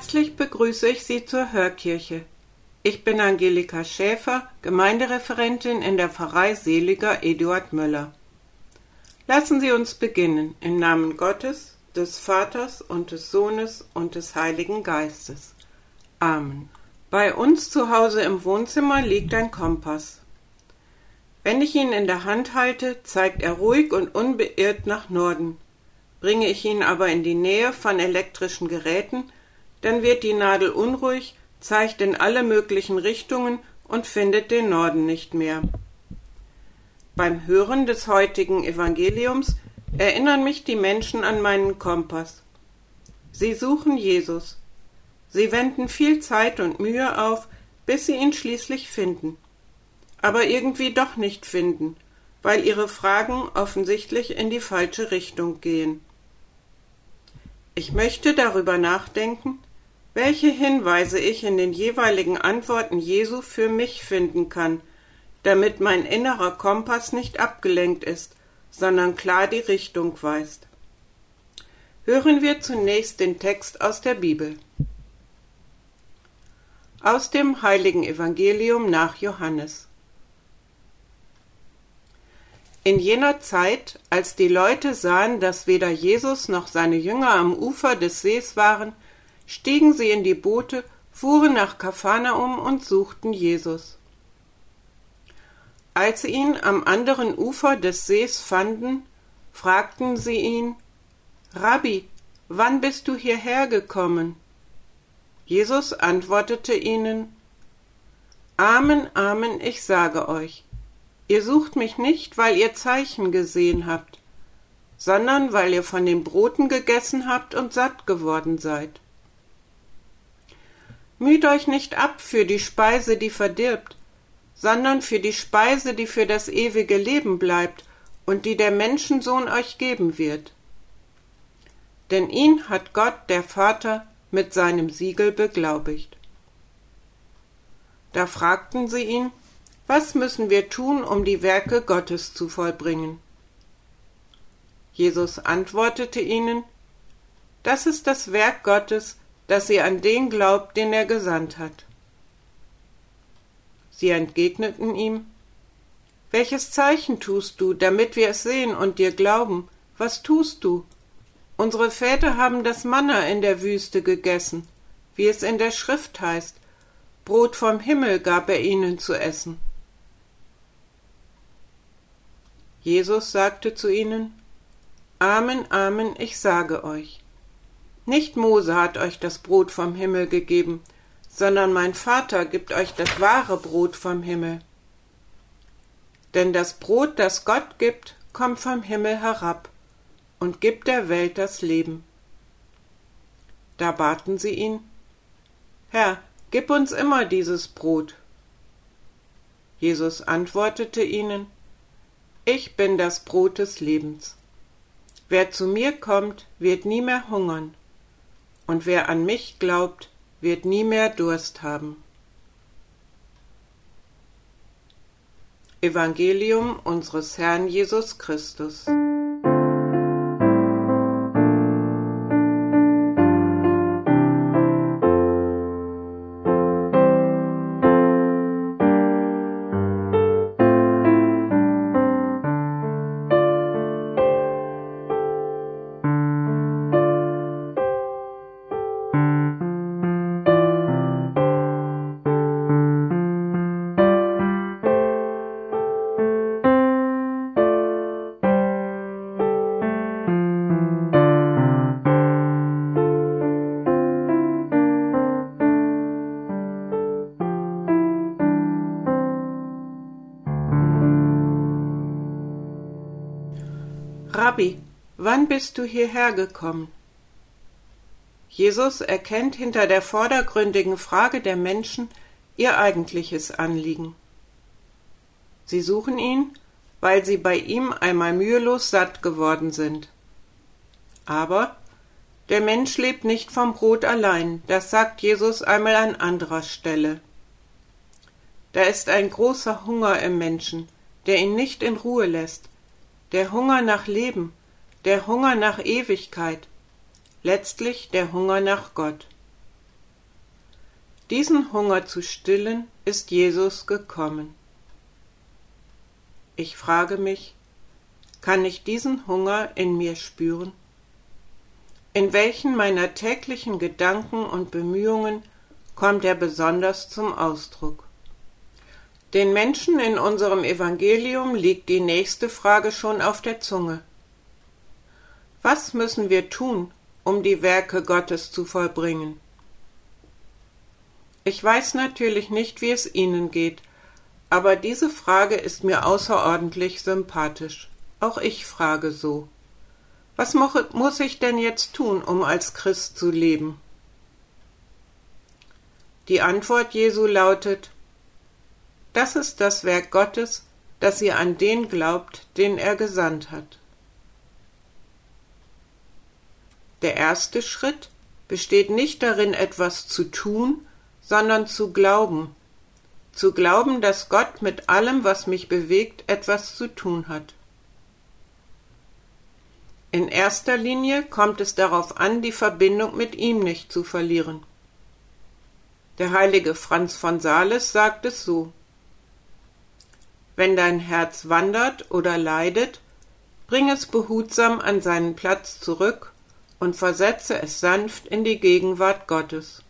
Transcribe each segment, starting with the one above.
Herzlich begrüße ich Sie zur Hörkirche. Ich bin Angelika Schäfer, Gemeindereferentin in der Pfarrei Seliger Eduard Möller. Lassen Sie uns beginnen im Namen Gottes, des Vaters und des Sohnes und des Heiligen Geistes. Amen. Bei uns zu Hause im Wohnzimmer liegt ein Kompass. Wenn ich ihn in der Hand halte, zeigt er ruhig und unbeirrt nach Norden. Bringe ich ihn aber in die Nähe von elektrischen Geräten, dann wird die Nadel unruhig, zeigt in alle möglichen Richtungen und findet den Norden nicht mehr. Beim Hören des heutigen Evangeliums erinnern mich die Menschen an meinen Kompass. Sie suchen Jesus. Sie wenden viel Zeit und Mühe auf, bis sie ihn schließlich finden. Aber irgendwie doch nicht finden, weil ihre Fragen offensichtlich in die falsche Richtung gehen. Ich möchte darüber nachdenken, welche Hinweise ich in den jeweiligen Antworten Jesu für mich finden kann, damit mein innerer Kompass nicht abgelenkt ist, sondern klar die Richtung weist. Hören wir zunächst den Text aus der Bibel. Aus dem heiligen Evangelium nach Johannes. In jener Zeit, als die Leute sahen, dass weder Jesus noch seine Jünger am Ufer des Sees waren, stiegen sie in die Boote, fuhren nach Kapharnaum und suchten Jesus. Als sie ihn am anderen Ufer des Sees fanden, fragten sie ihn Rabbi, wann bist du hierher gekommen? Jesus antwortete ihnen Amen, Amen, ich sage euch, ihr sucht mich nicht, weil ihr Zeichen gesehen habt, sondern weil ihr von den Broten gegessen habt und satt geworden seid. Müht euch nicht ab für die Speise, die verdirbt, sondern für die Speise, die für das ewige Leben bleibt und die der Menschensohn euch geben wird. Denn ihn hat Gott, der Vater, mit seinem Siegel beglaubigt. Da fragten sie ihn, was müssen wir tun, um die Werke Gottes zu vollbringen? Jesus antwortete ihnen, das ist das Werk Gottes, dass ihr an den glaubt, den er gesandt hat. Sie entgegneten ihm, Welches Zeichen tust du, damit wir es sehen und dir glauben? Was tust du? Unsere Väter haben das Manna in der Wüste gegessen, wie es in der Schrift heißt, Brot vom Himmel gab er ihnen zu essen. Jesus sagte zu ihnen, Amen, Amen, ich sage euch, nicht Mose hat euch das Brot vom Himmel gegeben, sondern mein Vater gibt euch das wahre Brot vom Himmel. Denn das Brot, das Gott gibt, kommt vom Himmel herab und gibt der Welt das Leben. Da baten sie ihn, Herr, gib uns immer dieses Brot. Jesus antwortete ihnen, Ich bin das Brot des Lebens. Wer zu mir kommt, wird nie mehr hungern, und wer an mich glaubt, wird nie mehr Durst haben. Evangelium unseres Herrn Jesus Christus. Wann bist du hierher gekommen? Jesus erkennt hinter der vordergründigen Frage der Menschen ihr eigentliches Anliegen. Sie suchen ihn, weil sie bei ihm einmal mühelos satt geworden sind. Aber der Mensch lebt nicht vom Brot allein, das sagt Jesus einmal an anderer Stelle. Da ist ein großer Hunger im Menschen, der ihn nicht in Ruhe lässt, der Hunger nach Leben, der Hunger nach Ewigkeit, letztlich der Hunger nach Gott. Diesen Hunger zu stillen, ist Jesus gekommen. Ich frage mich, kann ich diesen Hunger in mir spüren? In welchen meiner täglichen Gedanken und Bemühungen kommt er besonders zum Ausdruck? Den Menschen in unserem Evangelium liegt die nächste Frage schon auf der Zunge. Was müssen wir tun, um die Werke Gottes zu vollbringen? Ich weiß natürlich nicht, wie es Ihnen geht, aber diese Frage ist mir außerordentlich sympathisch. Auch ich frage so. Was muss ich denn jetzt tun, um als Christ zu leben? Die Antwort Jesu lautet Das ist das Werk Gottes, dass ihr an den glaubt, den er gesandt hat. Der erste Schritt besteht nicht darin, etwas zu tun, sondern zu glauben. Zu glauben, dass Gott mit allem, was mich bewegt, etwas zu tun hat. In erster Linie kommt es darauf an, die Verbindung mit ihm nicht zu verlieren. Der heilige Franz von Sales sagt es so Wenn dein Herz wandert oder leidet, bring es behutsam an seinen Platz zurück und versetze es sanft in die Gegenwart Gottes.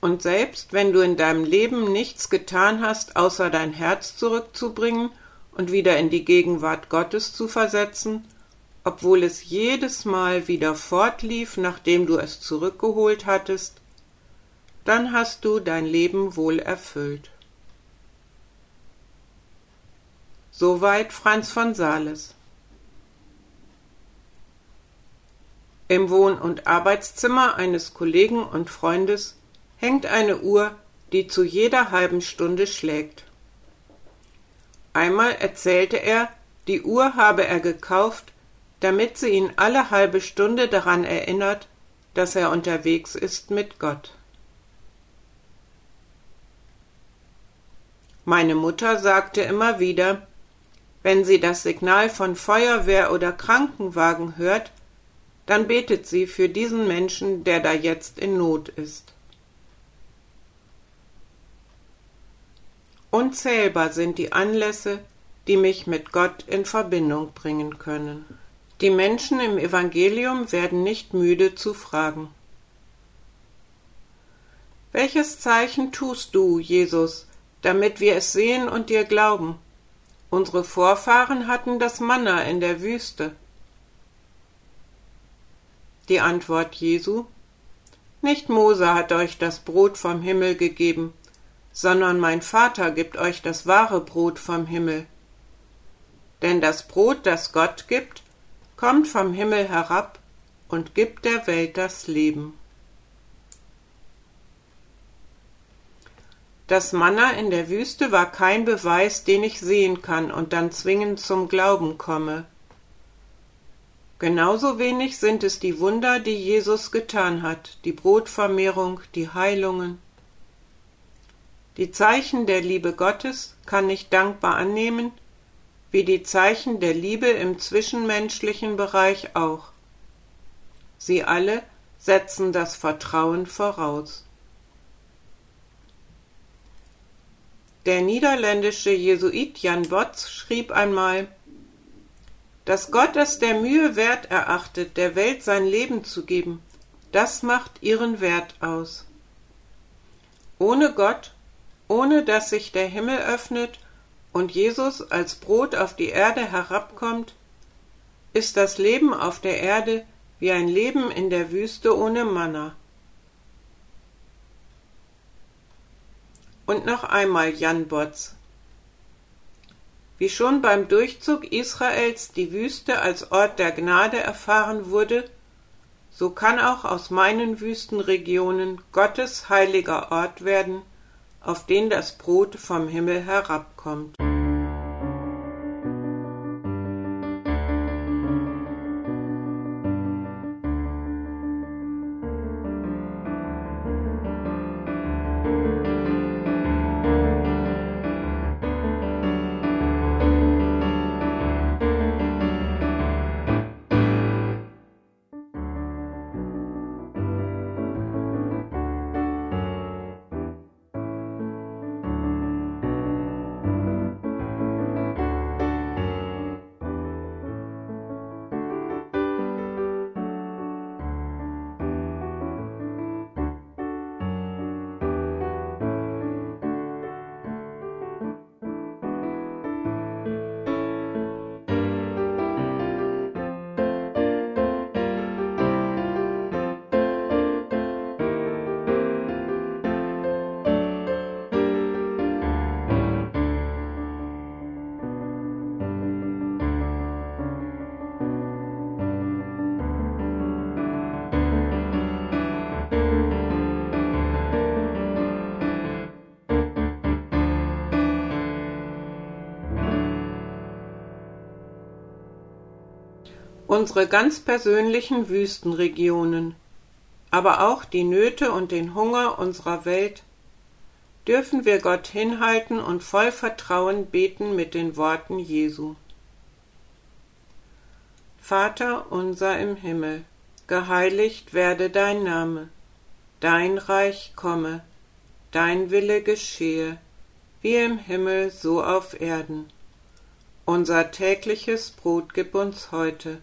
Und selbst wenn du in deinem Leben nichts getan hast, außer dein Herz zurückzubringen und wieder in die Gegenwart Gottes zu versetzen, obwohl es jedes Mal wieder fortlief, nachdem du es zurückgeholt hattest, dann hast du dein Leben wohl erfüllt. Soweit Franz von Sales. Im Wohn- und Arbeitszimmer eines Kollegen und Freundes hängt eine Uhr, die zu jeder halben Stunde schlägt. Einmal erzählte er, die Uhr habe er gekauft, damit sie ihn alle halbe Stunde daran erinnert, dass er unterwegs ist mit Gott. Meine Mutter sagte immer wieder, wenn sie das Signal von Feuerwehr oder Krankenwagen hört, dann betet sie für diesen Menschen, der da jetzt in Not ist. Unzählbar sind die Anlässe, die mich mit Gott in Verbindung bringen können. Die Menschen im Evangelium werden nicht müde zu fragen. Welches Zeichen tust du, Jesus, damit wir es sehen und dir glauben? Unsere Vorfahren hatten das Manna in der Wüste. Die Antwort Jesu Nicht Mose hat euch das Brot vom Himmel gegeben, sondern mein Vater gibt euch das wahre Brot vom Himmel. Denn das Brot, das Gott gibt, kommt vom Himmel herab und gibt der Welt das Leben. Das Manna in der Wüste war kein Beweis, den ich sehen kann und dann zwingend zum Glauben komme. Genauso wenig sind es die Wunder, die Jesus getan hat, die Brotvermehrung, die Heilungen. Die Zeichen der Liebe Gottes kann ich dankbar annehmen, wie die Zeichen der Liebe im zwischenmenschlichen Bereich auch. Sie alle setzen das Vertrauen voraus. Der niederländische Jesuit Jan Botz schrieb einmal Dass Gott es der Mühe wert erachtet, der Welt sein Leben zu geben, das macht ihren Wert aus. Ohne Gott ohne dass sich der Himmel öffnet und Jesus als Brot auf die Erde herabkommt, ist das Leben auf der Erde wie ein Leben in der Wüste ohne Manna. Und noch einmal Jan Botz. Wie schon beim Durchzug Israels die Wüste als Ort der Gnade erfahren wurde, so kann auch aus meinen Wüstenregionen Gottes heiliger Ort werden, auf den das Brot vom Himmel herabkommt. Unsere ganz persönlichen Wüstenregionen, aber auch die Nöte und den Hunger unserer Welt, dürfen wir Gott hinhalten und voll Vertrauen beten mit den Worten Jesu. Vater unser im Himmel, geheiligt werde dein Name, dein Reich komme, dein Wille geschehe, wie im Himmel so auf Erden. Unser tägliches Brot gib uns heute,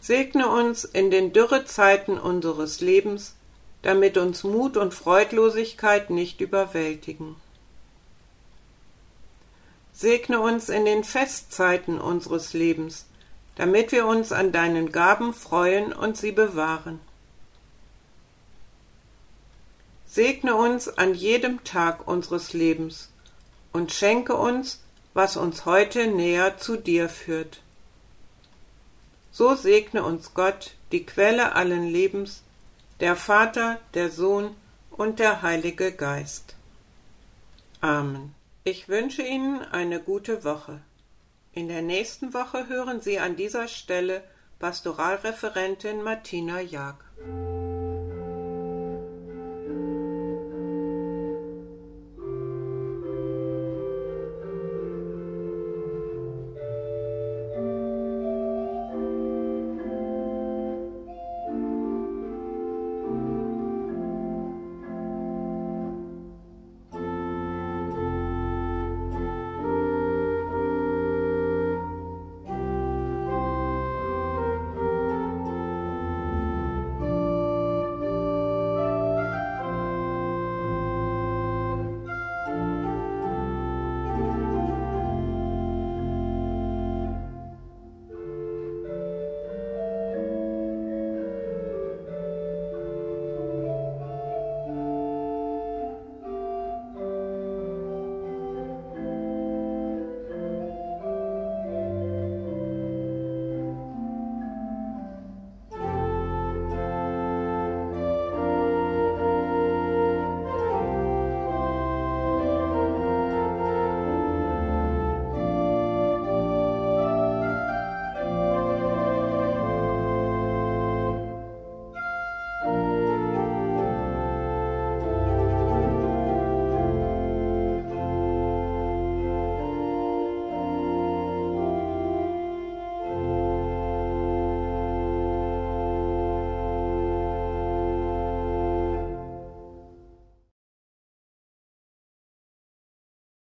segne uns in den Dürrezeiten unseres Lebens, damit uns Mut und Freudlosigkeit nicht überwältigen. Segne uns in den Festzeiten unseres Lebens, damit wir uns an deinen Gaben freuen und sie bewahren. Segne uns an jedem Tag unseres Lebens und schenke uns, was uns heute näher zu dir führt. So segne uns Gott, die Quelle allen Lebens, der Vater, der Sohn und der Heilige Geist. Amen. Ich wünsche Ihnen eine gute Woche. In der nächsten Woche hören Sie an dieser Stelle Pastoralreferentin Martina Jag.